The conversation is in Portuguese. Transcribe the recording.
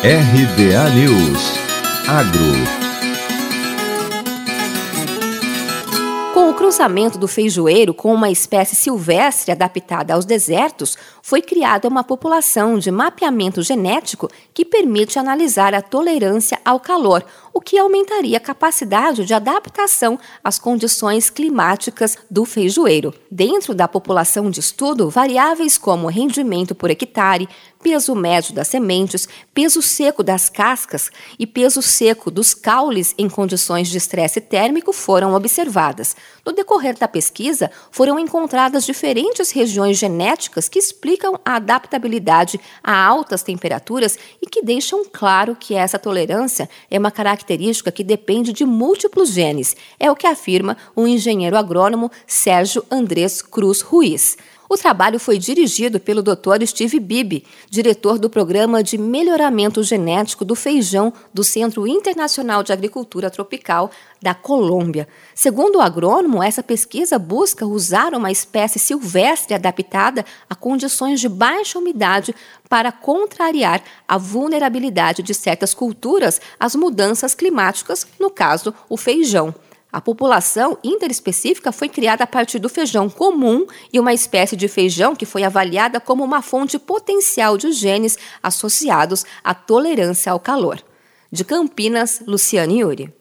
RBA News Agro. Com o cruzamento do feijoeiro com uma espécie silvestre adaptada aos desertos, foi criada uma população de mapeamento genético que permite analisar a tolerância ao calor, o que aumentaria a capacidade de adaptação às condições climáticas do feijoeiro. Dentro da população de estudo, variáveis como rendimento por hectare, peso médio das sementes, peso seco das cascas e peso seco dos caules em condições de estresse térmico foram observadas. No decorrer da pesquisa, foram encontradas diferentes regiões genéticas que explicam a adaptabilidade a altas temperaturas e que deixam claro que essa tolerância é uma característica que depende de múltiplos genes. É o que afirma o engenheiro agrônomo Sérgio Andrés Cruz Ruiz. O trabalho foi dirigido pelo Dr. Steve Bibi, diretor do Programa de Melhoramento Genético do Feijão do Centro Internacional de Agricultura Tropical da Colômbia. Segundo o agrônomo, essa pesquisa busca usar uma espécie silvestre adaptada a condições de baixa umidade para contrariar a vulnerabilidade de certas culturas às mudanças climáticas, no caso, o feijão. A população interespecífica foi criada a partir do feijão comum e uma espécie de feijão que foi avaliada como uma fonte potencial de genes associados à tolerância ao calor. De Campinas, Luciane Yuri.